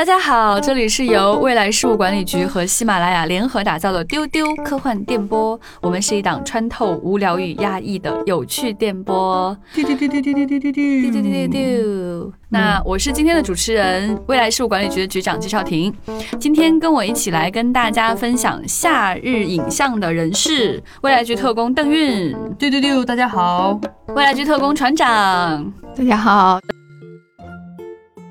大家好，这里是由未来事务管理局和喜马拉雅联合打造的丢丢科幻电波。我们是一档穿透无聊与压抑的有趣电波。丢丢丢丢丢丢丢丢丢丢丢丢。那我是今天的主持人，未来事务管理局的局长季少廷。今天跟我一起来跟大家分享夏日影像的人士，未来局特工邓韵。丢丢丢，大家好。未来局特工船长，大家好。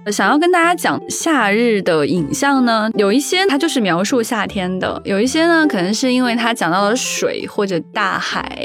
想要跟大家讲夏日的影像呢，有一些它就是描述夏天的，有一些呢可能是因为它讲到了水或者大海，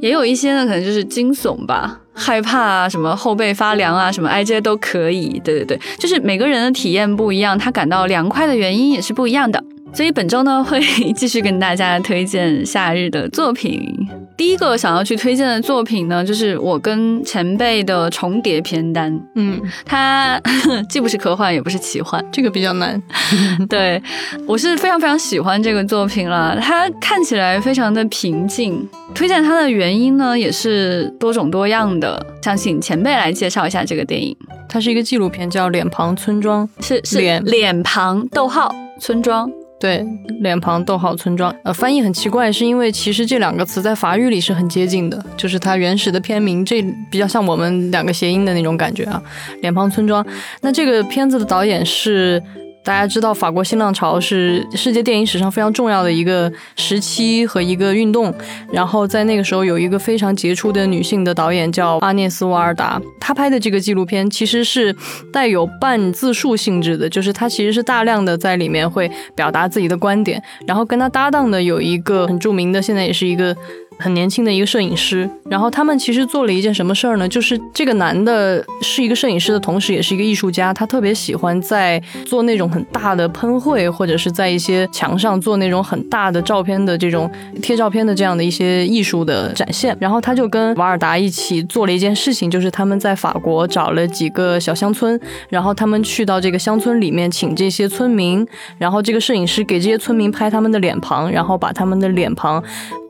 也有一些呢可能就是惊悚吧，害怕啊，什么后背发凉啊，什么哎这些都可以。对对对，就是每个人的体验不一样，他感到凉快的原因也是不一样的。所以本周呢会继续跟大家推荐夏日的作品。第一个想要去推荐的作品呢，就是我跟前辈的重叠片单。嗯，它 既不是科幻，也不是奇幻，这个比较难。对我是非常非常喜欢这个作品了。它看起来非常的平静。推荐它的原因呢，也是多种多样的。想请前辈来介绍一下这个电影。它是一个纪录片，叫《脸庞村庄》，是是脸脸庞逗号村庄。对，脸庞逗号村庄，呃，翻译很奇怪，是因为其实这两个词在法语里是很接近的，就是它原始的片名，这比较像我们两个谐音的那种感觉啊，脸庞村庄。那这个片子的导演是。大家知道，法国新浪潮是世界电影史上非常重要的一个时期和一个运动。然后在那个时候，有一个非常杰出的女性的导演叫阿涅斯·瓦尔达，她拍的这个纪录片其实是带有半自述性质的，就是她其实是大量的在里面会表达自己的观点。然后跟她搭档的有一个很著名的，现在也是一个。很年轻的一个摄影师，然后他们其实做了一件什么事儿呢？就是这个男的是一个摄影师的同时，也是一个艺术家。他特别喜欢在做那种很大的喷绘，或者是在一些墙上做那种很大的照片的这种贴照片的这样的一些艺术的展现。然后他就跟瓦尔达一起做了一件事情，就是他们在法国找了几个小乡村，然后他们去到这个乡村里面，请这些村民，然后这个摄影师给这些村民拍他们的脸庞，然后把他们的脸庞。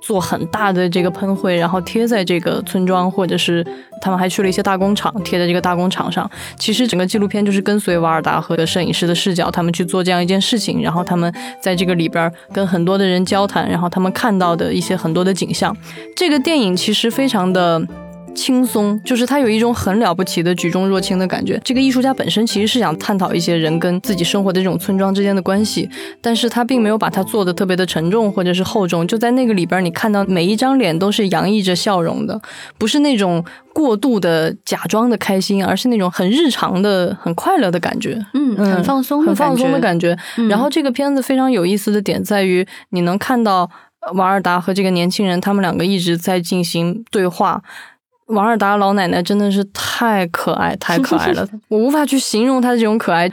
做很大的这个喷绘，然后贴在这个村庄，或者是他们还去了一些大工厂，贴在这个大工厂上。其实整个纪录片就是跟随瓦尔达和摄影师的视角，他们去做这样一件事情，然后他们在这个里边跟很多的人交谈，然后他们看到的一些很多的景象。这个电影其实非常的。轻松，就是他有一种很了不起的举重若轻的感觉。这个艺术家本身其实是想探讨一些人跟自己生活的这种村庄之间的关系，但是他并没有把它做的特别的沉重或者是厚重。就在那个里边，你看到每一张脸都是洋溢着笑容的，不是那种过度的假装的开心，而是那种很日常的、很快乐的感觉。嗯，很放松，很放松的感觉。然后这个片子非常有意思的点在于，你能看到瓦尔达和这个年轻人，他们两个一直在进行对话。瓦尔达老奶奶真的是太可爱，太可爱了，我无法去形容她的这种可爱。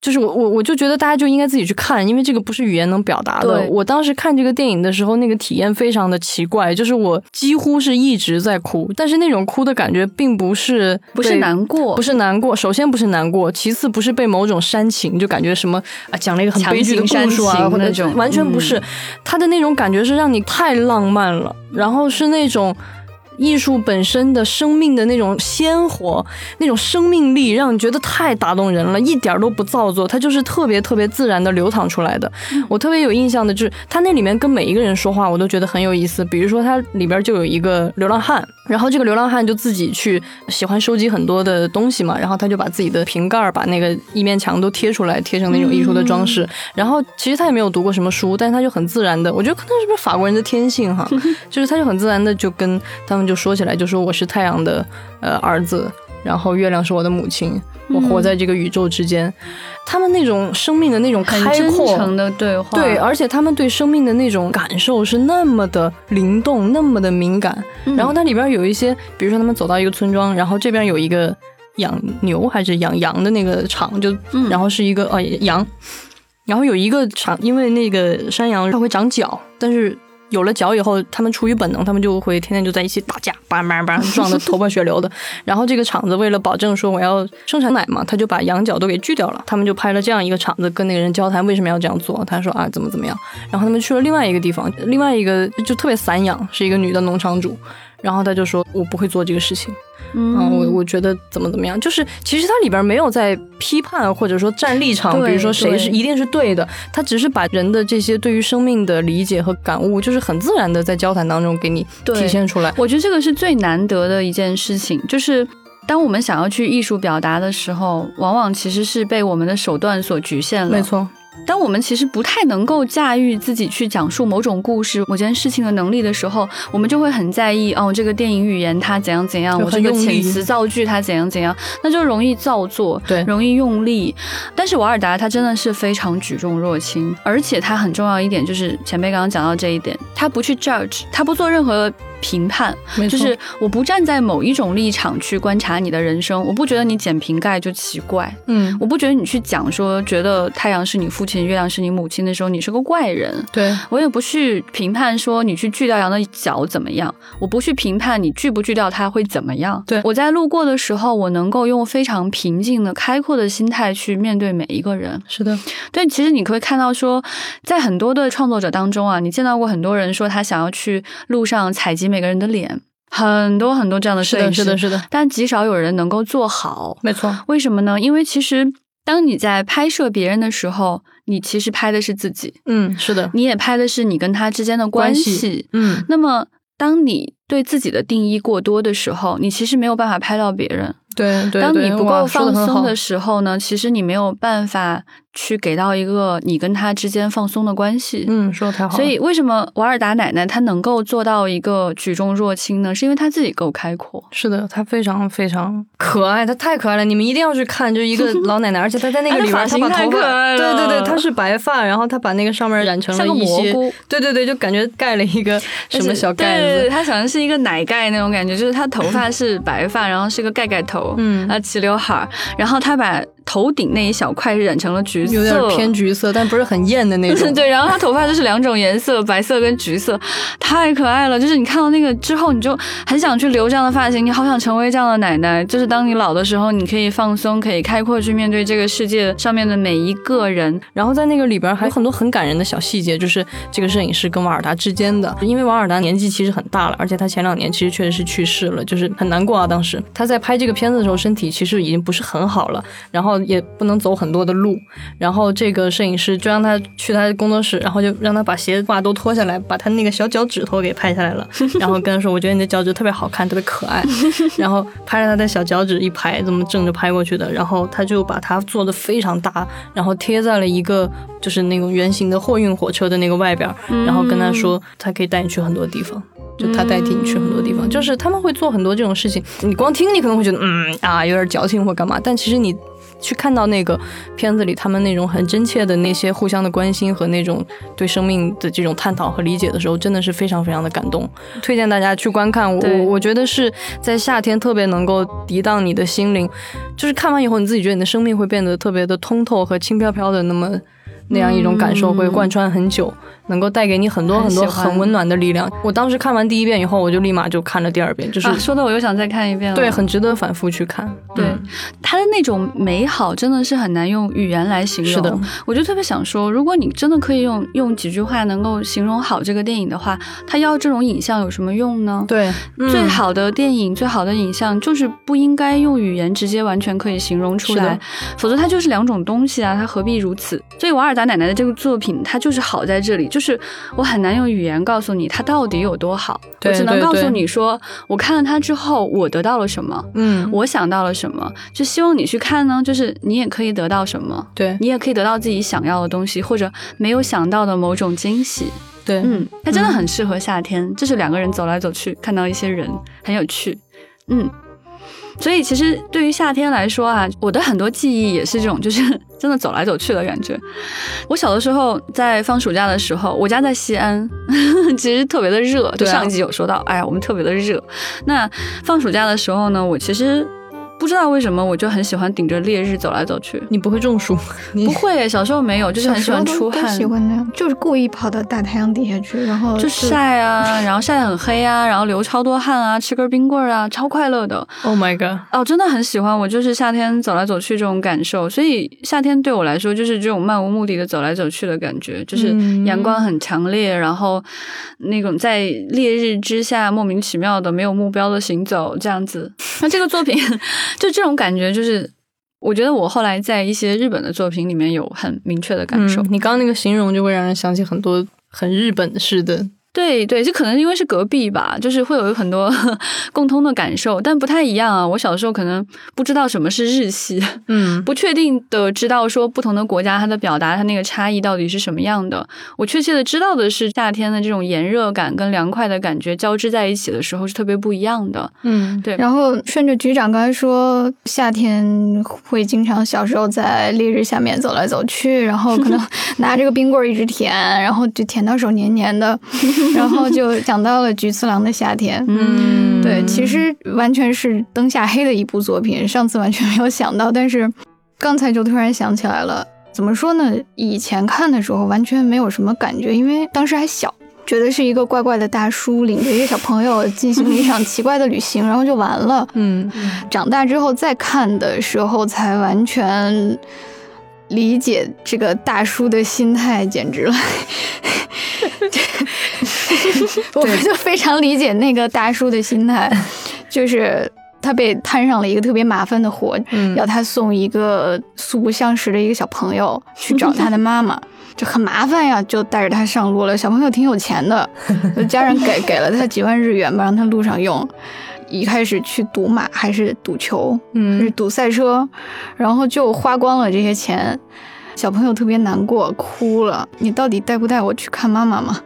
就是我我我就觉得大家就应该自己去看，因为这个不是语言能表达的。我当时看这个电影的时候，那个体验非常的奇怪，就是我几乎是一直在哭，但是那种哭的感觉并不是不是难过，不是难过。首先不是难过，其次不是被某种煽情，就感觉什么啊讲了一个很悲剧的故事啊，或者完全不是。他的那种感觉是让你太浪漫了，然后是那种。艺术本身的生命的那种鲜活，那种生命力，让你觉得太打动人了，一点都不造作，它就是特别特别自然的流淌出来的。我特别有印象的就是，他那里面跟每一个人说话，我都觉得很有意思。比如说，他里边就有一个流浪汉，然后这个流浪汉就自己去喜欢收集很多的东西嘛，然后他就把自己的瓶盖儿把那个一面墙都贴出来，贴成那种艺术的装饰。然后其实他也没有读过什么书，但是他就很自然的，我觉得可能是不是法国人的天性哈，就是他就很自然的就跟他们。就说起来，就说我是太阳的呃儿子，然后月亮是我的母亲，我活在这个宇宙之间。他们那种生命的那种开阔的对话，对，而且他们对生命的那种感受是那么的灵动，那么的敏感。然后它里边有一些，比如说他们走到一个村庄，然后这边有一个养牛还是养羊的那个场，就然后是一个呃羊，然后有一个场，因为那个山羊它会长角，但是。有了脚以后，他们出于本能，他们就会天天就在一起打架，叭叭叭撞得头破血流的。然后这个厂子为了保证说我要生产奶嘛，他就把羊角都给锯掉了。他们就拍了这样一个厂子，跟那个人交谈为什么要这样做。他说啊，怎么怎么样。然后他们去了另外一个地方，另外一个就特别散养，是一个女的农场主。然后他就说我不会做这个事情。嗯嗯，我我觉得怎么怎么样，就是其实它里边没有在批判或者说站立场，比如说谁是一定是对的，他只是把人的这些对于生命的理解和感悟，就是很自然的在交谈当中给你体现出来。我觉得这个是最难得的一件事情，就是当我们想要去艺术表达的时候，往往其实是被我们的手段所局限了。没。错，当我们其实不太能够驾驭自己去讲述某种故事、某件事情的能力的时候，我们就会很在意哦，这个电影语言它怎样怎样，我这个遣词造句它怎样怎样，那就容易造作，对容易用力。但是瓦尔达他真的是非常举重若轻，而且他很重要一点就是前辈刚刚讲到这一点，他不去 judge，他不做任何评判，就是我不站在某一种立场去观察你的人生，我不觉得你捡瓶盖就奇怪，嗯，我不觉得你去讲说觉得太阳是你父亲，月亮是你母亲的时候，你是个怪人。对，我也不去评判说你去锯掉羊的脚怎么样，我不去评判你锯不锯掉它会怎么样。对。我在路过的时候，我能够用非常平静的、开阔的心态去面对每一个人。是的，对，其实你可以看到说，在很多的创作者当中啊，你见到过很多人说他想要去路上采集每个人的脸，很多很多这样的是的，摄影师，是的，是的，但极少有人能够做好。没错，为什么呢？因为其实当你在拍摄别人的时候，你其实拍的是自己，嗯，是的，你也拍的是你跟他之间的关关系。嗯，那么，当你对自己的定义过多的时候，你其实没有办法拍到别人。对对对，当你不够放松的时候呢，其实你没有办法去给到一个你跟他之间放松的关系。嗯，说的太好了，所以，为什么瓦尔达奶奶她能够做到一个举重若轻呢？是因为她自己够开阔。是的，她非常非常可爱，她太可爱了，你们一定要去看，就是一个老奶奶，而且她在那个 里边，她把头太可爱发，了对对对，她是白发，然后她把那个上面染成了蘑菇对对对，就感觉盖了一个什么小盖对，子，她好像是一个奶盖那种感觉，就是她头发是白发，然后是个盖盖头，嗯啊，齐刘海，然后她把头顶那一小块染成了橘色，有点偏橘色，但不是很艳的那种。对，然后她头发就是两种颜色，白色跟橘色，太可爱了。就是你看到那个之后，你就很想去留这样的发型，你好想成为这样的奶奶。就是当你老的时候，你可以放松，可以开阔去面对这个世界上面的每一个人。然后在那个里边还有很多很感人的小细节，就是这个摄影师跟瓦尔达之间的，因为瓦尔达年纪其实很大了，而且他前两年其实确实是去世了，就是很难过啊。当时他在拍这个片子的时候，身体其实已经不是很好了，然后也不能走很多的路，然后这个摄影师就让他去他的工作室，然后就让他把鞋袜都脱下来，把他那个小脚趾头给拍下来了，然后跟他说：“我觉得你的脚趾特别好看，特别可爱。”然后拍着他的小脚趾一排，这么正着拍过去的，然后他就把它做的非常大，然后贴在了一个就是那种圆形的货运火车的那个外边，然后跟他说他可以带你去很多地方。就他代替你去很多地方，就是他们会做很多这种事情。你光听，你可能会觉得嗯啊有点矫情或干嘛，但其实你去看到那个片子里他们那种很真切的那些互相的关心和那种对生命的这种探讨和理解的时候，真的是非常非常的感动。推荐大家去观看，我我觉得是在夏天特别能够涤荡你的心灵，就是看完以后你自己觉得你的生命会变得特别的通透和轻飘飘的，那么那样一种感受会贯穿很久，能够带给你很多很多很温暖的力量。我当时看完第一遍以后，我就立马就看了第二遍，就是、啊，说的我又想再看一遍了。对，很值得反复去看。对嗯的那种美好真的是很难用语言来形容。是的，我就特别想说，如果你真的可以用用几句话能够形容好这个电影的话，他要这种影像有什么用呢？对，嗯最好的电影、最好的影像，就是不应该用语言直接完全可以形容出来，否则它就是两种东西啊，它何必如此？所以瓦尔达奶奶的这个作品，它就是好在这里，就是我很难用语言告诉你它到底有多好，我只能告诉你说，我看了它之后，我得到了什么。嗯，我想到了什么，就希望你去看呢，就是你也可以得到什么，对你也可以得到自己想要的东西，或者没有想到的某种惊喜。对，嗯，它真的很适合夏天，就是两个人走来走去，看到一些人，很有趣。嗯，所以其实对于夏天来说啊，我的很多记忆也是这种，就是 真的走来走去的感觉。我小的时候在放暑假的时候，我家在西安，其实特别的热。就上一集有说到，哎呀，我们特别的热。那放暑假的时候呢，我其实。不知道为什么我就很喜欢顶着烈日走来走去。你不会中暑？你不会，小时候没有，就是很喜欢出汗，喜欢那样，就是故意跑到大太阳底下去，然后就晒啊，然后晒得很黑啊，然后流超多汗啊，吃根冰棍啊，超快乐的。Oh my god！哦，真的很喜欢，我就是夏天走来走去这种感受，所以夏天对我来说就是这种漫无目的的走来走去的感觉，就是嗯阳光很强烈，然后那种在烈日之下莫名其妙的没有目标的行走这样子。那这个作品就这种感觉，就是我觉得我后来在一些日本的作品里面有很明确的感受。你刚刚那个形容就会让人想起很多很日本式的。对对，这可能因为是隔壁吧，就是会有很多 共通的感受，但不太一样啊。我小时候可能不知道什么是日系，嗯 不确定的知道说不同的国家它的表达它那个差异到底是什么样的。我确切的知道的是夏天的这种炎热感跟凉快的感觉交织在一起的时候是特别不一样的。嗯，对，然后顺着局长刚才说，夏天会经常小时候在烈日下面走来走去，然后可能 拿这个冰棍一直舔，然后就舔到手黏黏的，然后就讲到了菊次郎的夏天。嗯，对，其实完全是灯下黑的一部作品，上次完全没有想到，但是刚才就突然想起来了。怎么说呢？以前看的时候完全没有什么感觉，因为当时还小，觉得是一个怪怪的大叔领着一个小朋友进行了一场奇怪的旅行，然后就完了。嗯长大之后再看的时候，才完全理解这个大叔的心态，简直了。我就非常理解那个大叔的心态，就是他被摊上了一个特别麻烦的活，嗯要他送一个素不相识的一个小朋友去找他的妈妈。就很麻烦呀，就带着他上路了。小朋友挺有钱的，就家人给给了他几万日元吧，让他路上用。一开始去赌马还是赌球，嗯是嗯赌赛车，然后就花光了这些钱。小朋友特别难过，哭了。你到底带不带我去看妈妈嘛？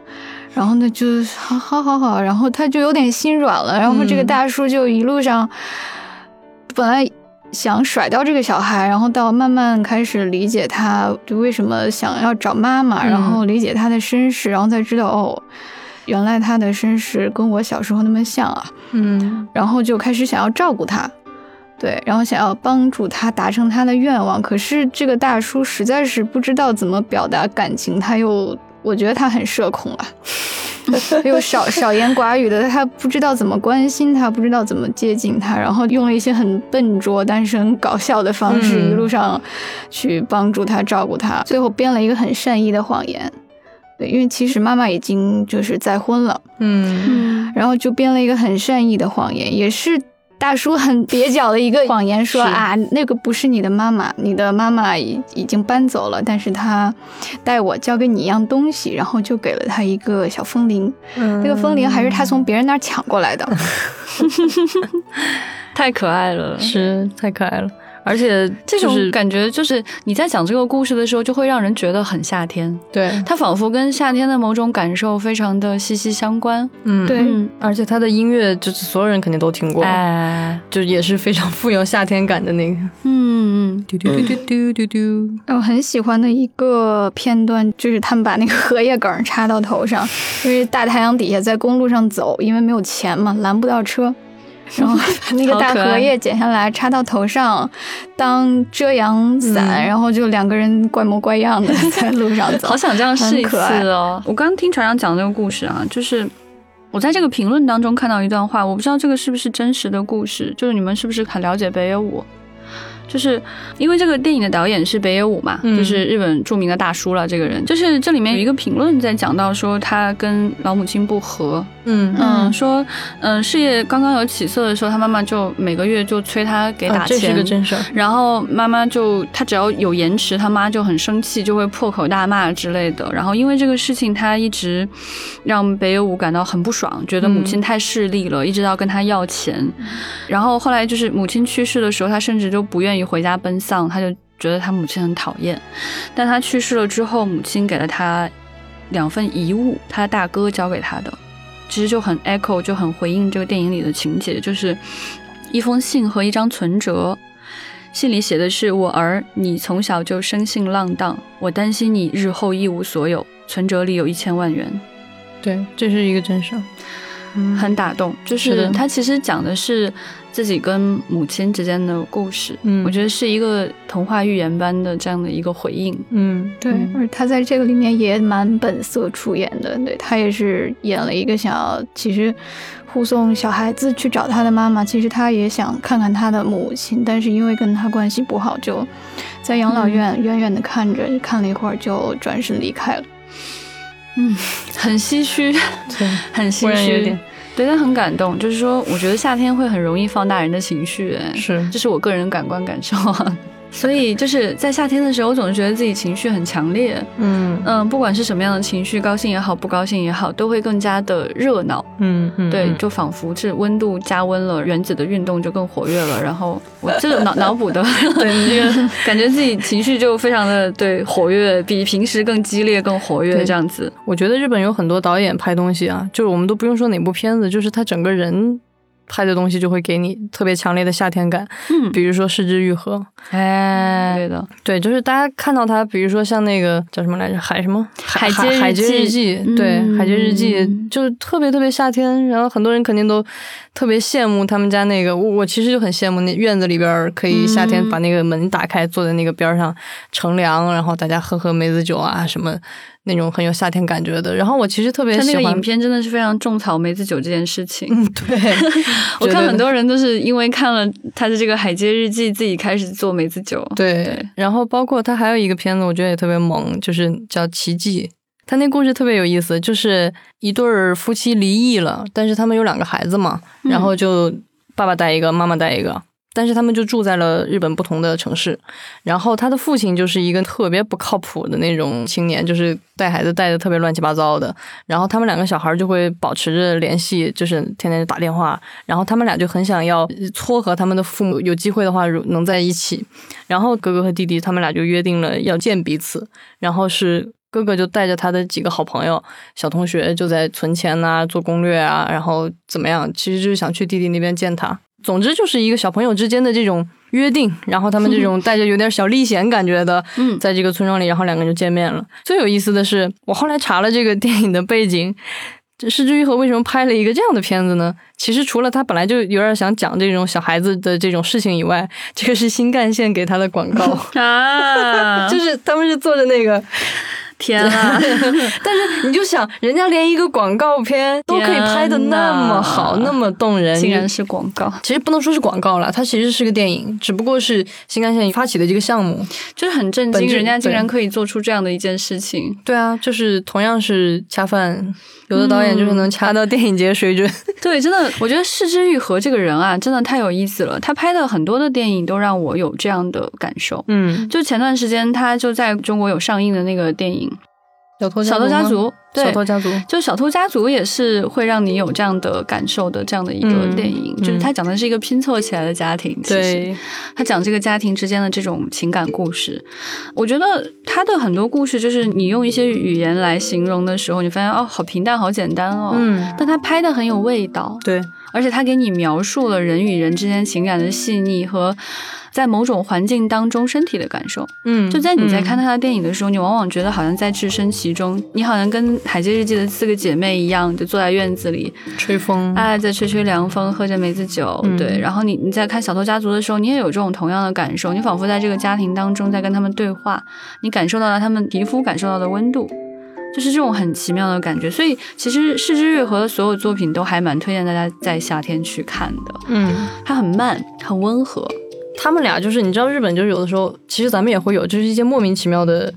然后呢，就好好好好，然后他就有点心软了。然后这个嗯大叔就一路上，本来想甩掉这个小孩，然后到慢慢开始理解他就为什么想要找妈妈，嗯然后理解他的身世，然后才知道哦，原来他的身世跟我小时候那么像啊。嗯然后就开始想要照顾他，对，然后想要帮助他达成他的愿望。可是这个大叔实在是不知道怎么表达感情，他又我觉得他很社恐啊，又少少言寡语的，他不知道怎么关心他，不知道怎么接近他，然后用了一些很笨拙但是很搞笑的方式，嗯。一路上去帮助他、照顾他，最后编了一个很善意的谎言。对，因为其实妈妈已经就是再婚了，嗯。嗯，然后就编了一个很善意的谎言，也是大叔很蹩脚的一个谎言，说是啊，那个不是你的妈妈，你的妈妈已已经搬走了，但是她带我交给你一样东西，然后就给了他一个小风铃，嗯那个风铃还是他从别人那儿抢过来的。太可爱了。是太可爱了，而且这种感觉就是你在讲这个故事的时候，就会让人觉得很夏天，对，它仿佛跟夏天的某种感受非常的息息相关。嗯。对。嗯，而且他的音乐就是所有人肯定都听过，哎，就也是非常富有夏天感的那个。嗯嗯，嘟嘟嘟嘟嘟嘟嘟，我很喜欢的一个片段，就是他们把那个荷叶梗插到头上，因为大太阳底下在公路上走，因为没有钱嘛，拦不到车。然后把 那个大荷叶剪下来插到头上，当遮阳伞，嗯然后就两个人怪模怪样的 在路上走，好想这样试一次很可爱哦。我刚刚听船长讲这个故事啊，就是我在这个评论当中看到一段话，我不知道这个是不是真实的故事，就是你们是不是很了解北野武？就是因为这个电影的导演是北野武嘛，嗯就是日本著名的大叔了。这个人就是这里面有一个评论在讲到说他跟老母亲不和，嗯嗯，说嗯事业刚刚有起色的时候，他妈妈就每个月就催他给打啊这是钱，个真事儿。然后妈妈就她只要有延迟，他妈就很生气，就会破口大骂之类的。然后因为这个事情，他一直让北野武感到很不爽，觉得母亲太势利了，一直要跟他要钱。然后后来就是母亲去世的时候，他甚至就不愿意回家奔丧，他就觉得他母亲很讨厌。但他去世了之后，母亲给了他两份遗物，他的大哥交给他的，其实就很 echo，就很回应这个电影里的情节，就是一封信和一张存折。信里写的是：“我儿，你从小就生性浪荡，我担心你日后一无所有。存折里有一千万元。对，这是一个真事很打动。就是是的他其实讲的是，自己跟母亲之间的故事。嗯我觉得是一个童话寓言般的这样的一个回应。嗯，对，而他在这个里面也蛮本色出演的，对他也是演了一个想要其实护送小孩子去找他的妈妈，其实他也想看看他的母亲，但是因为跟他关系不好，就在养老院远远的看着，看了一会儿就转身离开了。嗯，很唏嘘，对，很唏嘘有点。对，但很感动。就是说，我觉得夏天会很容易放大人的情绪，哎，是这是我个人感官感受啊。所以就是在夏天的时候，我总是觉得自己情绪很强烈。嗯嗯，不管是什么样的情绪，高兴也好，不高兴也好，都会更加的热闹。嗯嗯，对，嗯就仿佛是温度加温了，原子的运动就更活跃了。然后我这个脑脑补的，对你这个 感觉自己情绪就非常的对活跃，比平时更激烈、更活跃对这样子。我觉得日本有很多导演拍东西啊，就是我们都不用说哪部片子，就是他整个人拍的东西就会给你特别强烈的夏天感。嗯，比如说《失之愈合》，哎，对的，对，就是大家看到它，比如说像那个叫什么来着，海什么海街日海街日记记，对，嗯海街日记就是特别特别夏天，然后很多人肯定都特别羡慕他们家那个，我我其实就很羡慕那院子里边儿可以夏天嗯。把那个门打开，坐在那个边儿上乘凉，然后大家喝喝梅子酒啊什么那种很有夏天感觉的。然后我其实特别喜欢他那个影片真的是非常种草梅子酒这件事情。嗯，对，我看很多人都是因为看了他的这个《海街日记》，自己开始做梅子酒。对，对然后包括他还有一个片子，我觉得也特别萌，就是叫《奇迹》。他那故事特别有意思，就是一对儿夫妻离异了，但是他们有两个孩子嘛，嗯然后就爸爸带一个，妈妈带一个。但是他们就住在了日本不同的城市，然后他的父亲就是一个特别不靠谱的那种青年，就是带孩子带的特别乱七八糟的。然后他们两个小孩就会保持着联系，就是天天打电话。然后他们俩就很想要撮合他们的父母，有机会的话如能在一起。然后哥哥和弟弟他们俩就约定了要见彼此，然后是哥哥就带着他的几个好朋友、小同学就在存钱呐、做攻略啊，然后怎么样，其实就是想去弟弟那边见他。总之就是一个小朋友之间的这种约定，然后他们这种带着有点小历险感觉的，嗯在这个村庄里，然后两个人就见面了。最有意思的是，我后来查了这个电影的背景。这失之愈合为什么拍了一个这样的片子呢？其实除了他本来就有点想讲这种小孩子的这种事情以外，这个是新干线给他的广告，啊，就是他们是做的那个，天啊！但是你就想，人家连一个广告片都可以拍的那么好，那么动人，竟然是广告，其实不能说是广告了，它其实是个电影，只不过是新干线发起的这个项目。就是很震惊，人家竟然可以做出这样的一件事情。对啊，就是同样是恰饭，有的导演就是能掐到电影节水准。对，真的，我觉得释之愈合这个人啊，真的太有意思了。他拍的很多的电影都让我有这样的感受。嗯，就前段时间，他就在中国有上映的那个电影小偷《小偷家族》，对小，偷家族，就《小偷家族》也是会让你有这样的感受的这样的一个嗯电影，嗯就是他讲的是一个拼凑起来的家庭，其实对，他讲这个家庭之间的这种情感故事。我觉得他的很多故事，就是你用一些语言来形容的时候，你发现哦，好平淡，好简单哦。嗯，但他拍的很有味道，对，而且他给你描述了人与人之间情感的细腻和在某种环境当中身体的感受。嗯，就在你在嗯看他的电影的时候，你往往觉得好像在置身其中，你好像跟《海街日记》的四个姐妹一样，就坐在院子里，吹风，哎，在吹吹凉风，喝着梅子酒，嗯对。然后你你在看《小偷家族》的时候，你也有这种同样的感受，你仿佛在这个家庭当中在跟他们对话，你感受到了他们皮肤感受到的温度。就是这种很奇妙的感觉，所以其实市之愈合的所有作品都还蛮推荐大家在夏天去看的。嗯，它很慢，很温和，他们俩就是你知道，日本就是有的时候，其实咱们也会有，就是一些莫名其妙的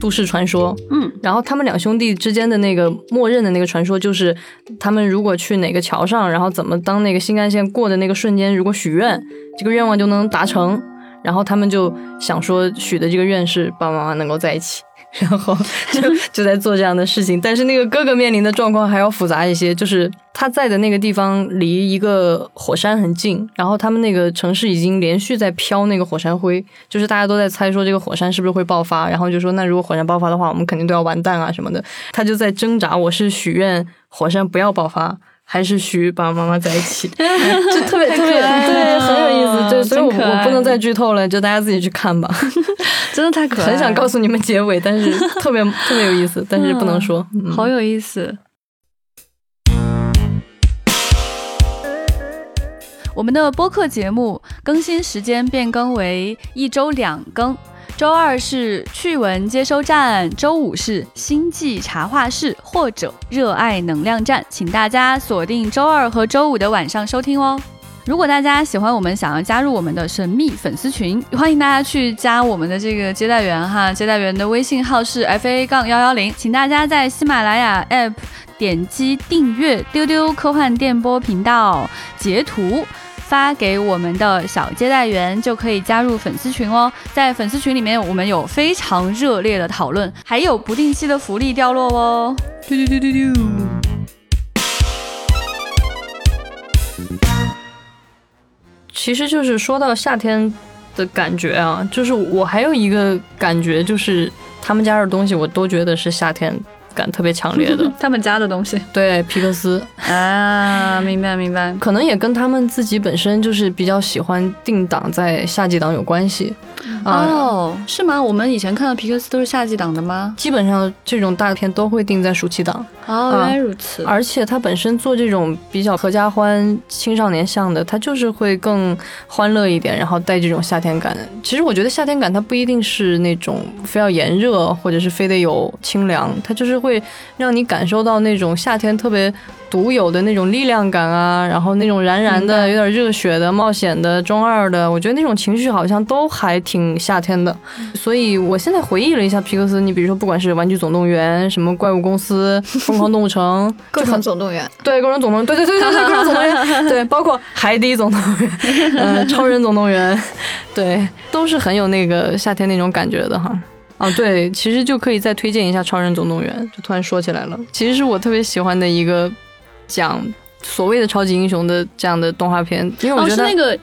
都市传说。嗯，然后他们两兄弟之间的那个默认的那个传说，就是他们如果去哪个桥上，然后怎么当那个新干线过的那个瞬间，如果许愿，这个愿望就能达成。然后他们就想说许的这个愿是爸爸妈妈能够在一起，然后就 就在做这样的事情。但是那个哥哥面临的状况还要复杂一些，就是他在的那个地方离一个火山很近，然后他们那个城市已经连续在飘那个火山灰，就是大家都在猜说这个火山是不是会爆发，然后就说那如果火山爆发的话，我们肯定都要完蛋啊什么的。他就在挣扎，我是许愿火山不要爆发。还是需爸爸妈妈在一起，就特别特别对，很有意思。对，所以我我不能再剧透了，就大家自己去看吧。真的太可爱了，很想告诉你们结尾，但是 特别特别有意思，但是不能说。嗯好有意思。我们的播客节目更新时间变更为一周两更，周二是趣闻接收站，周五是星际茶话室或者热爱能量站，请大家锁定周二和周五的晚上收听哦。如果大家喜欢我们，想要加入我们的神秘粉丝群，欢迎大家去加我们的这个接待员哈，接待员的微信号是 f a 杠幺幺零，请大家在喜马拉雅 app 点击订阅丢丢科幻电波频道，截图发给我们的小接待员，就可以加入粉丝群哦。在粉丝群里面，我们有非常热烈的讨论，还有不定期的福利掉落哦。丢丢丢丢丢。其实就是说到夏天的感觉啊，就是我还有一个感觉，就是他们家的东西我都觉得是夏天感特别强烈的。他们家的东西对皮克斯，啊，明白明白。可能也跟他们自己本身就是比较喜欢定档在夏季档有关系。啊，哦，是吗？我们以前看的皮克斯都是夏季档的吗？基本上这种大片都会定在暑期档。哦，原来如此。而且它本身做这种比较合家欢、青少年向的，它就是会更欢乐一点，然后带这种夏天感。其实我觉得夏天感它不一定是那种非要炎热，或者是非得有清凉，它就是会让你感受到那种夏天特别独有的那种力量感啊，然后那种燃燃的、有点热血的、冒险的、中二的，我觉得那种情绪好像都还挺夏天的。所以我现在回忆了一下皮克斯，你比如说不管是《玩具总动员》、什么怪物公司、疯狂动物城，各种总动员，对，各种总动员，对对对对对，各种总动员，对，包括海底总动员，嗯、超人总动员，对，都是很有那个夏天那种感觉的哈。哦，对，其实就可以再推荐一下《超人总动员》，就突然说起来了，其实是我特别喜欢的一个讲所谓的超级英雄的这样的动画片，因为我哦，觉得是那个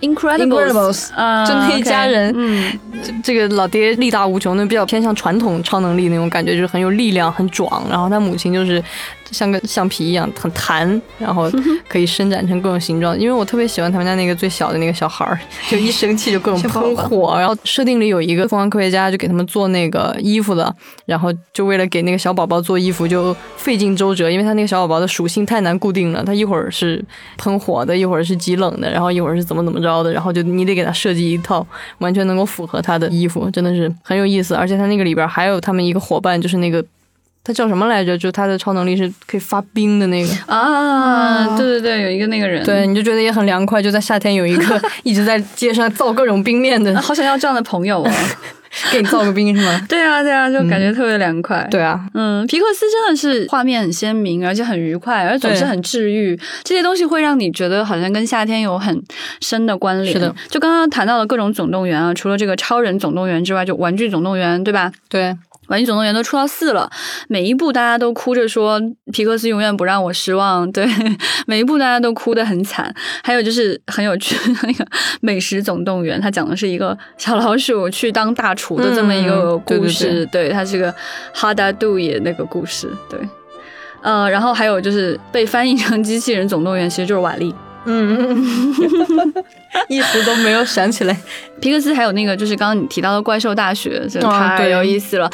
就那一家人嗯，这这个老爹力大无穷那，比较偏向传统超能力那种感觉，就是很有力量、很壮。然后他母亲就是像个橡皮一样很弹，然后可以伸展成各种形状。因为我特别喜欢他们家那个最小的那个小孩儿，就一生气就各种喷火。然后设定里有一个疯狂科学家，就给他们做那个衣服的，然后就为了给那个小宝宝做衣服，就费尽周折，因为他那个小宝宝的属性太难固定了，他一会儿是喷火的，一会儿是极冷的，然后一会儿是怎么怎么着的，然后就你得给他设计一套完全能够符合他的衣服，真的是很有意思。而且他那个里边还有他们一个伙伴，就是那个他叫什么来着？就他的超能力是可以发冰的那个。啊，哦对对对，有一个那个人，对，你就觉得也很凉快，就在夏天有一个 一直在街上造各种冰面的啊，，好想要这样的朋友哦。给你造个冰是吗？对啊，对啊，就感觉特别凉快。对啊，嗯，皮克斯真的是画面很鲜明，而且很愉快，而且总是很治愈。这些东西会让你觉得好像跟夏天有很深的关联。是的，就刚刚谈到的各种总动员啊，除了这个超人总动员之外，就玩具总动员，对吧？对，玩具总动员都出到四了，每一部大家都哭着说皮克斯永远不让我失望，对，每一部大家都哭得很惨。还有就是很有趣的那个美食总动员，它讲的是一个小老鼠去当大厨的这么一个嗯对对故事，对它是个哈达杜也那个故事，对。呃，然后还有就是被翻译成机器人总动员，其实就是瓦力。嗯，一时都没有想起来。皮克斯还有那个就是刚刚你提到的怪兽大学，太对有意思了。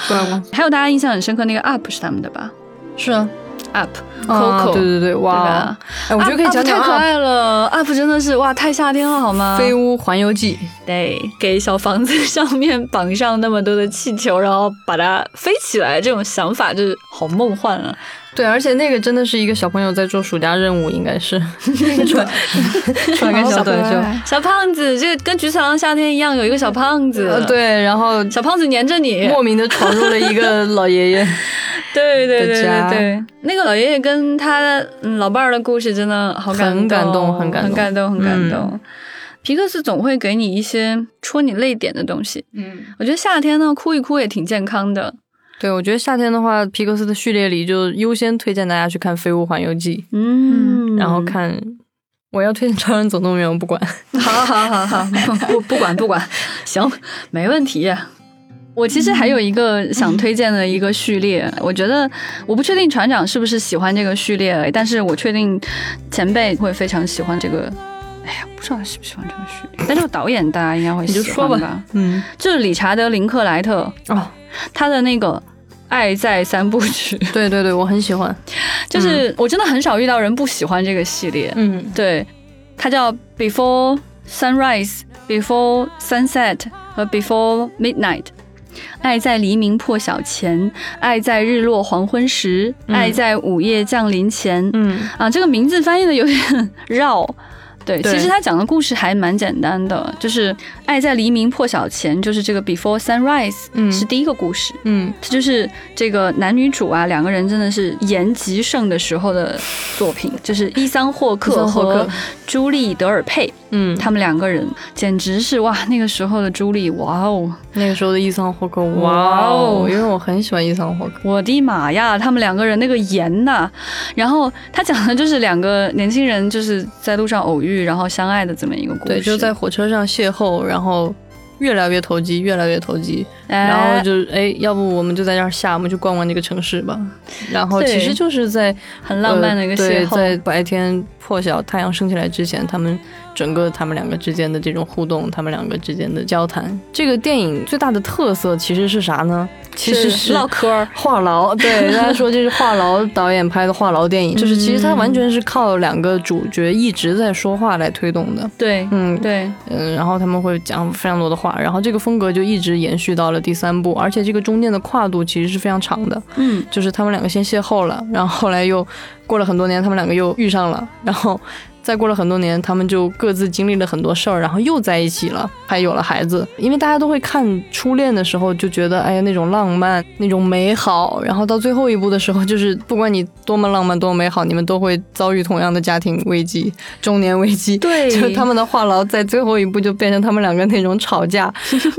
还有大家印象很深刻那个 UP 是他们的吧是啊？UP 啊 Coco，对对对，哇，哎，我觉得可以讲讲啊太可爱了，UP 真的是哇，太夏天了好吗？《飞屋环游记》。对，给小房子上面绑上那么多的气球，然后把它飞起来，这种想法就是好梦幻啊！对，而且那个真的是一个小朋友在做暑假任务，应该是穿穿个小短袖。小胖子，这跟菊次郎夏天一样，有一个小胖子，呃，，对，然后小胖子黏着你，莫名的闯入了一个 老爷爷。对对对对对，那个老爷爷跟他嗯老伴儿的故事真的好感很感动很感动很感动，很感嗯动。皮克斯总会给你一些戳你泪点的东西，嗯，我觉得夏天呢哭一哭也挺健康的。对，我觉得夏天的话，皮克斯的序列里就优先推荐大家去看《飞屋环游记嗯》，然后看。我要推荐《超人总动员》，我不管。好好好好，不不管不管，行，没问题。我其实还有一个想推荐的一个序列，我觉得我不确定船长是不是喜欢这个序列，但是我确定前辈会非常喜欢这个。哎呀，不知道他喜不喜欢这个序列，但这个导演大家应该会你就喜欢说吧嗯，就是理查德·林克莱特哦，他的那个《爱在三部曲》，对对对，我很喜欢。就是我真的很少遇到人不喜欢这个系列。嗯，对，它叫 Before Sunrise、Before Sunset 和 Before Midnight。爱在黎明破晓前，爱在日落黄昏时，爱在午夜降临前。嗯，啊，这个名字翻译的有点绕。对，对其实他讲的故事还蛮简单的，就是爱在黎明破晓前，就是这个 Before Sunrise，嗯。是第一个故事。嗯。它就是这个男女主啊，两个人真的是颜极盛的时候的作品，就是伊桑霍伊克。和朱莉德尔佩，嗯，他们两个人简直是哇，那个时候的朱莉，哇哦，那个时候的伊桑霍克，哇哦，因为我很喜欢伊桑霍克。我的妈呀，他们两个人那个颜呐、然后他讲的就是两个年轻人就是在路上偶遇，然后相爱的这么一个故事，对，就在火车上邂逅，然后越来越投机，越来越投机，哎。然后就哎，要不我们就在这儿下，我们去逛逛这个城市吧。然后其实就是在很浪漫的一个邂逅，在白天破晓、太阳升起来之前，他们整个他们两个之间的这种互动，他们两个之间的交谈。这个电影最大的特色其实是啥呢？其实是唠嗑儿，话痨，对大家说这是话痨导演拍的话痨电影，就是其实它完全是靠两个主角一直在说话来推动的。对嗯，对，嗯，然后他们会讲非常多的话，然后这个风格就一直延续到了第三部，而且这个中间的跨度其实是非常长的，嗯，就是他们两个先邂逅了，然后后来又过了很多年，他们两个又遇上了，然后再过了很多年，他们就各自经历了很多事儿，然后又在一起了，还有了孩子。因为大家都会看初恋的时候就觉得，哎呀那种浪漫、那种美好，然后到最后一步的时候，就是不管你多么浪漫、多么美好，你们都会遭遇同样的家庭危机、中年危机。对就他们的话痨在最后一步就变成他们两个那种吵架，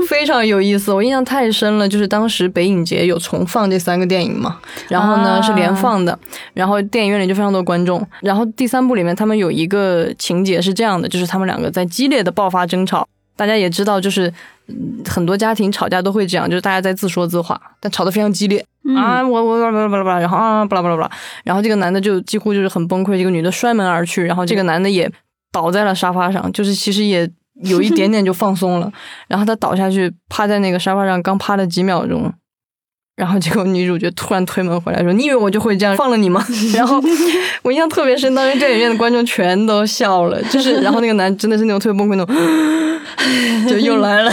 非常有意思。我印象太深了，就是当时北影节有重放这三个电影嘛，然后呢、是连放的，然后电影院里就非常多观众。然后第三部里面他们有一个情节是这样的，就是他们两个在激烈的爆发争吵。大家也知道，就是嗯很多家庭吵架都会这样，就是大家在自说自话，但吵得非常激烈。嗯啊，我我巴拉巴拉巴拉，然后啊巴拉巴拉巴拉，然后这个男的就几乎就是很崩溃，这个女的摔门而去，然后这个男的也倒在了沙发上，就是其实也有一点点就放松了，然后他倒下去趴在那个沙发上，刚趴了几秒钟。然后结果女主角突然推门回来说：“你以为我就会这样放了你吗？” 然后我印象特别深，当时电影院的观众全都笑了，就是然后那个男真的是那种特别崩溃那种，就又来了，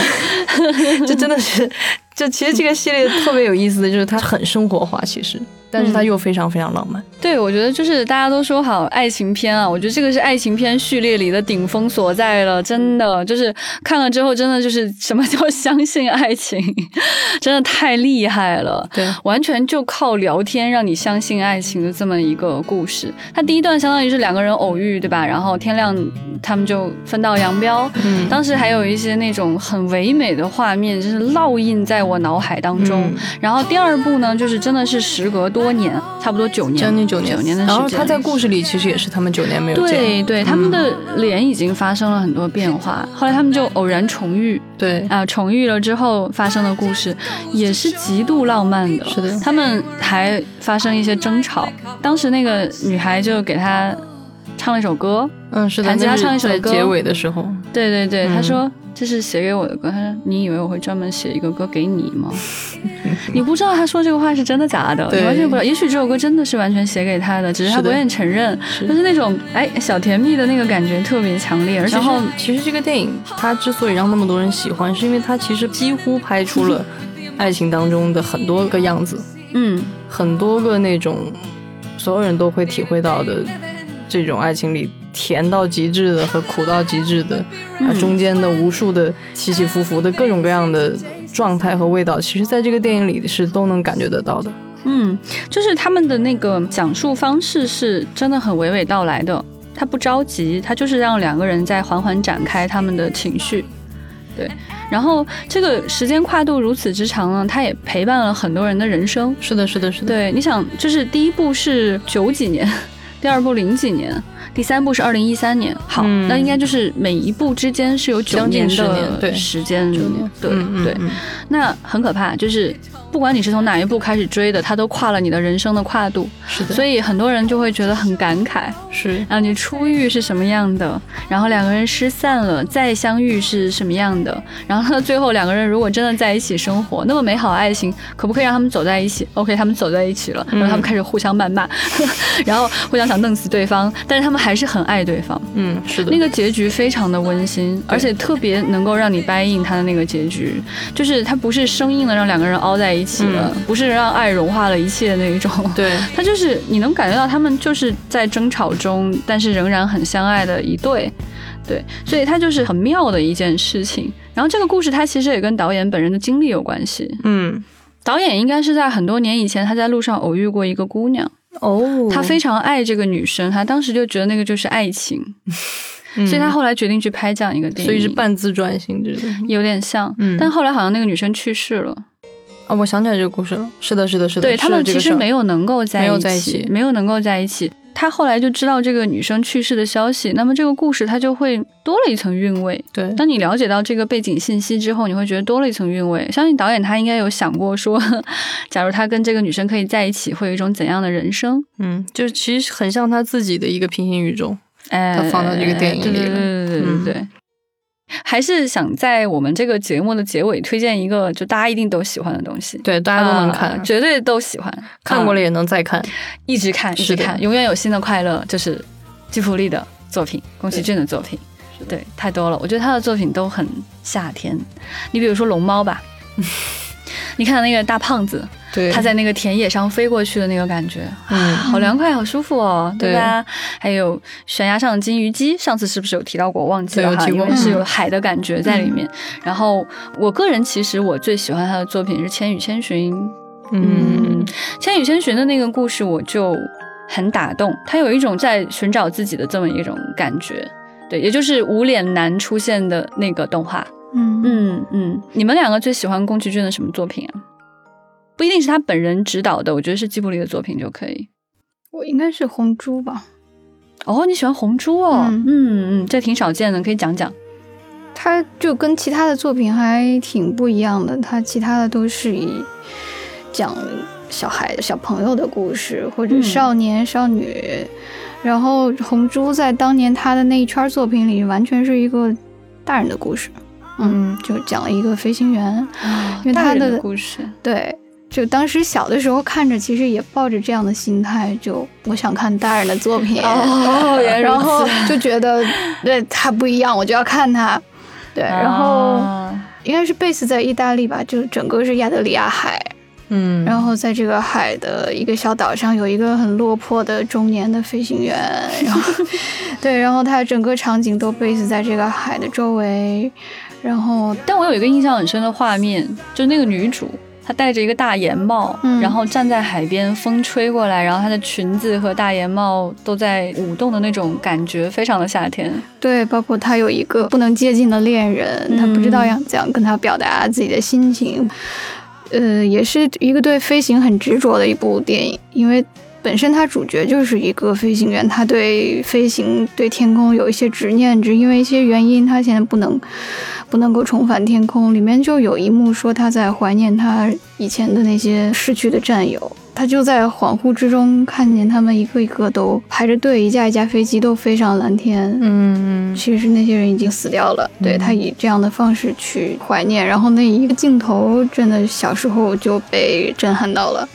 就真的是，就其实这个系列特别有意思的就是它很生活化，其实，但是它又非常非常浪漫。对，我觉得就是大家都说好爱情片啊，我觉得这个是爱情片序列里的顶峰所在了，真的就是看了之后，真的就是什么叫 相信爱情，真的太厉害了。对，完全就靠聊天让你相信爱情的这么一个故事。它第一段相当于是两个人偶遇，对吧？然后天亮他们就分道扬镳。嗯当时还有一些那种很唯美的画面，就是烙印在我脑海当中。嗯然后第二部呢，就是真的是时隔多年，差不多九年，将近九年，九年的时间。然后他在故事里其实也是他们九年没有见。对对，他们的脸已经发生了很多变化。后来他们就偶然重遇，对啊、重遇了之后发生的故事也是极度浪漫的。是的他们还发生一些争吵。当时那个女孩就给他唱了一首歌，嗯，是的，弹吉他唱一首歌结尾的时候，对对对，嗯他说这是写给我的歌。他说你以为我会专门写一个歌给你吗？你不知道他说这个话是真的假的，你完全不知道。也许这首歌真的是完全写给他的，只是他不愿意承认。是就是那种哎小甜蜜的那个感觉特别强烈，而且然后后其实这个电影它之所以让那么多人喜欢，是因为它其实几乎拍出了 爱情当中的很多个样子，嗯很多个那种所有人都会体会到的这种爱情里甜到极致的和苦到极致的，啊嗯中间的无数的起起伏伏的各种各样的状态和味道，其实在这个电影里是都能感觉得到的。嗯，就是他们的那个讲述方式是真的很娓娓道来的，他不着急，他就是让两个人在缓缓展开他们的情绪。对，然后这个时间跨度如此之长呢，它也陪伴了很多人的人生。是的，是的，是的。对，你想，就是第一部是九几年，第二部零几年，第三部是二零一三年。好，嗯那应该就是每一部之间是有九将近年10年对的时间。对、对，嗯那很可怕，就是不管你是从哪一步开始追的，它都跨了你的人生的跨度。是的，所以很多人就会觉得很感慨。是然后你初遇是什么样的，然后两个人失散了再相遇是什么样的，然后到，最后两个人如果真的在一起生活，那么美好爱情可不可以让他们走在一起？OK，他们走在一起了，然后他们开始互相谩骂，然后互相想弄死对方，但是他们还是很爱对方。嗯是的，那个结局非常的温馨，而且特别能够让你掰硬他的那个结局，就是他不是生硬的让两个人凹在一起了，不是让爱融化了一切那一种，对。他就是你能感觉到他们就是在争吵中，但是仍然很相爱的一对，对，所以它就是很妙的一件事情。然后这个故事它其实也跟导演本人的经历有关系，嗯。导演应该是在很多年以前他在路上偶遇过一个姑娘，哦，他非常爱这个女生，他当时就觉得那个就是爱情，嗯。所以他后来决定去拍这样一个电影，所以是半自传性质的。有点像，嗯。但后来好像那个女生去世了，哦，我想起来这个故事了。是的，是的，是的。对他们其实没有。能够在没有一起，在一起没有能够在一起。他后来就知道这个女生去世的消息，那么这个故事它就会多了一层韵味。对，当你了解到这个背景信息之后，你会觉得多了一层韵味。相信导演他应该有想过说，假如他跟这个女生可以在一起，会有一种怎样的人生？嗯，就是其实很像他自己的一个平行宇宙。哎，他放到这个电影里了对对对对对嗯对对。还是想在我们这个节目的结尾推荐一个，就大家一定都喜欢的东西，对，大家都能看，啊绝对都喜欢，啊看过了也能再看。一直看，一直看，永远有新的快乐。就是吉卜力的作品，宫崎骏的作品，对，太多了。我觉得他的作品都很夏天。你比如说龙猫吧，你看那个大胖子，对，他在那个田野上飞过去的那个感觉，嗯好凉快，好舒服哦，对对吧？还有悬崖上的金鱼姬，上次是不是有提到过？忘记了哈，对有提过因为是有嗯海的感觉在里面。然后我个人其实我最喜欢他的作品是《千与千寻》，嗯，《千与千寻》的那个故事我就很打动，他有一种在寻找自己的这么一种感觉。对，也就是无脸男出现的那个动画。嗯嗯嗯，你们两个最喜欢宫崎骏的什么作品啊？不一定是他本人指导的，我觉得是吉卜力的作品就可以。我应该是红猪吧。哦，你喜欢红猪哦？嗯嗯嗯，这挺少见的，可以讲讲。他就跟其他的作品还挺不一样的，他其他的都是以讲小孩、小朋友的故事，或者嗯少年、少女。然后红猪在当年他的那一圈作品里，完全是一个大人的故事。嗯，就讲了一个飞行员，因为他的的故事，对，就当时小的时候看着，其实也抱着这样的心态，就我想看大人的作品。哦，然后就觉得对他不一样，我就要看他。对，然后啊应该是 base 在意大利吧，就整个是亚得里亚海，嗯，然后在这个海的一个小岛上有一个很落魄的中年的飞行员，然后 对，然后他整个场景都 base 在这个海的周围，然后但我有一个印象很深的画面，就是那个女主，她戴着一个大檐帽，嗯然后站在海边，风吹过来，然后她的裙子和大檐帽都在舞动的那种感觉，非常的夏天。对，包括她有一个不能接近的恋人，她不知道嗯要怎样跟他表达自己的心情。呃，也是一个对飞行很执着的一部电影，因为本身他主角就是一个飞行员，他对飞行、对天空有一些执念，只因为一些原因，他现在不能不能够重返天空。里面就有一幕说他在怀念他以前的那些逝去的战友，他就在恍惚之中看见他们一个一个都排着队，一架一架飞机都飞上蓝天。嗯嗯其实那些人已经死掉了，对他以这样的方式去怀念，然后那一个镜头真的小时候就被震撼到了。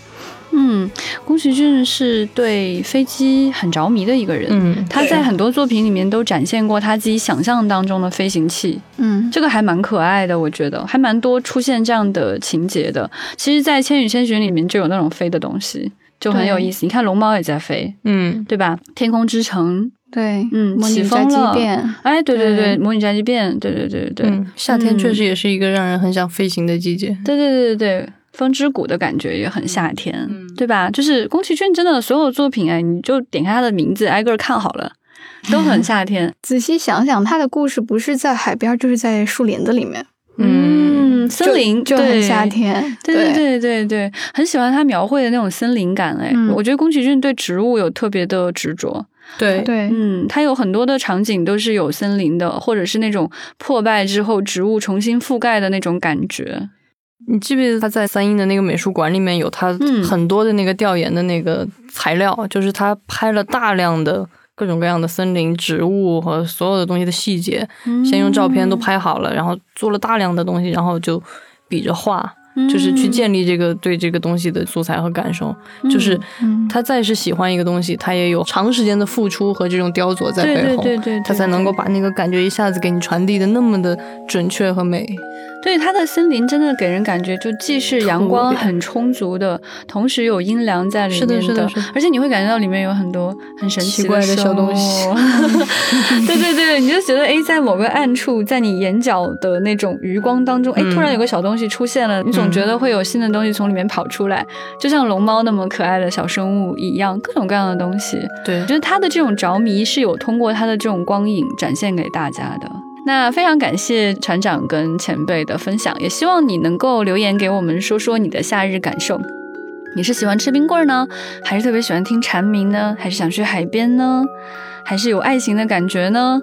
嗯，宫崎骏是对飞机很着迷的一个人。嗯，他在很多作品里面都展现过他自己想象当中的飞行器，嗯，这个还蛮可爱的，我觉得还蛮多出现这样的情节的。其实，在《千与千寻》里面就有那种飞的东西，就很有意思。你看龙猫也在飞，嗯。对吧？天空之城，对，嗯模拟起风了。宅急便，哎，对对对，对。模拟宅急便，对对对对对，嗯，夏天确实也是一个让人很想飞行的季节。对对对对对，风之谷的感觉也很夏天，对吧？就是宫崎骏真的所有作品，哎，你就点开他的名字，挨个看好了，都很夏天。仔细想想，他的故事不是在海边，就是在树林子里面，嗯，森林就就很夏天。对对对对对，很喜欢他描绘的那种森林感。哎、嗯我觉得宫崎骏对植物有特别的执着。对，对嗯，他有很多的场景都是有森林的，或者是那种破败之后植物重新覆盖的那种感觉。你记不记得他在三英的那个美术馆里面有他嗯。很多的那个调研的那个材料，就是他拍了大量的各种各样的森林、植物和所有的东西的细节，先用照片都拍好了，然后做了大量的东西，然后就比着画，就是去建立这个对这个东西的素材和感受。就是嗯他再是喜欢一个东西，他也有长时间的付出和这种雕琢在背后，对对，他才能够把那个感觉一下子给你传递的那么的准确和美。对它的森林真的给人感觉，就既是阳光很充足的，同时有阴凉在里面是的是的是的。而且你会感觉到里面有很多很神奇奇怪的小东西物。对对对，你就觉得哎，在某个暗处，在你眼角的那种余光当中，哎，嗯突然有个小东西出现了，你总觉得会有新的东西从里面跑出来，就像龙猫那么可爱的小生物一样，各种各样的东西。对。我觉得它的这种着迷是有通过它的这种光影展现给大家的。那非常感谢船长跟前辈的分享，也希望你能够留言给我们说说你的夏日感受。你是喜欢吃冰棍儿呢，还是特别喜欢听蝉鸣呢，还是想去海边呢？还是有爱情的感觉呢？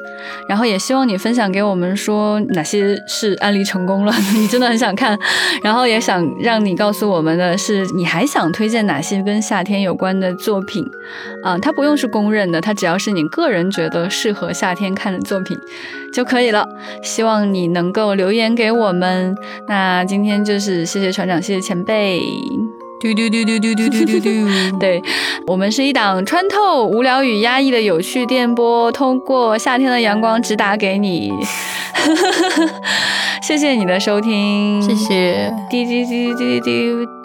然后也希望你分享给我们说哪些是案例成功了，你真的很想看。然后也想让你告诉我们的是，你还想推荐哪些跟夏天有关的作品？啊、它不用是公认的，它只要是你个人觉得适合夏天看的作品就可以了。希望你能够留言给我们。那今天就是谢谢船长，谢谢前辈。嘟嘟嘟嘟嘟嘟嘟嘟嘟。对我们是一档穿透无聊与压抑的有趣电波，通过夏天的阳光直达给你。谢谢你的收听，谢谢。滴滴滴滴滴滴。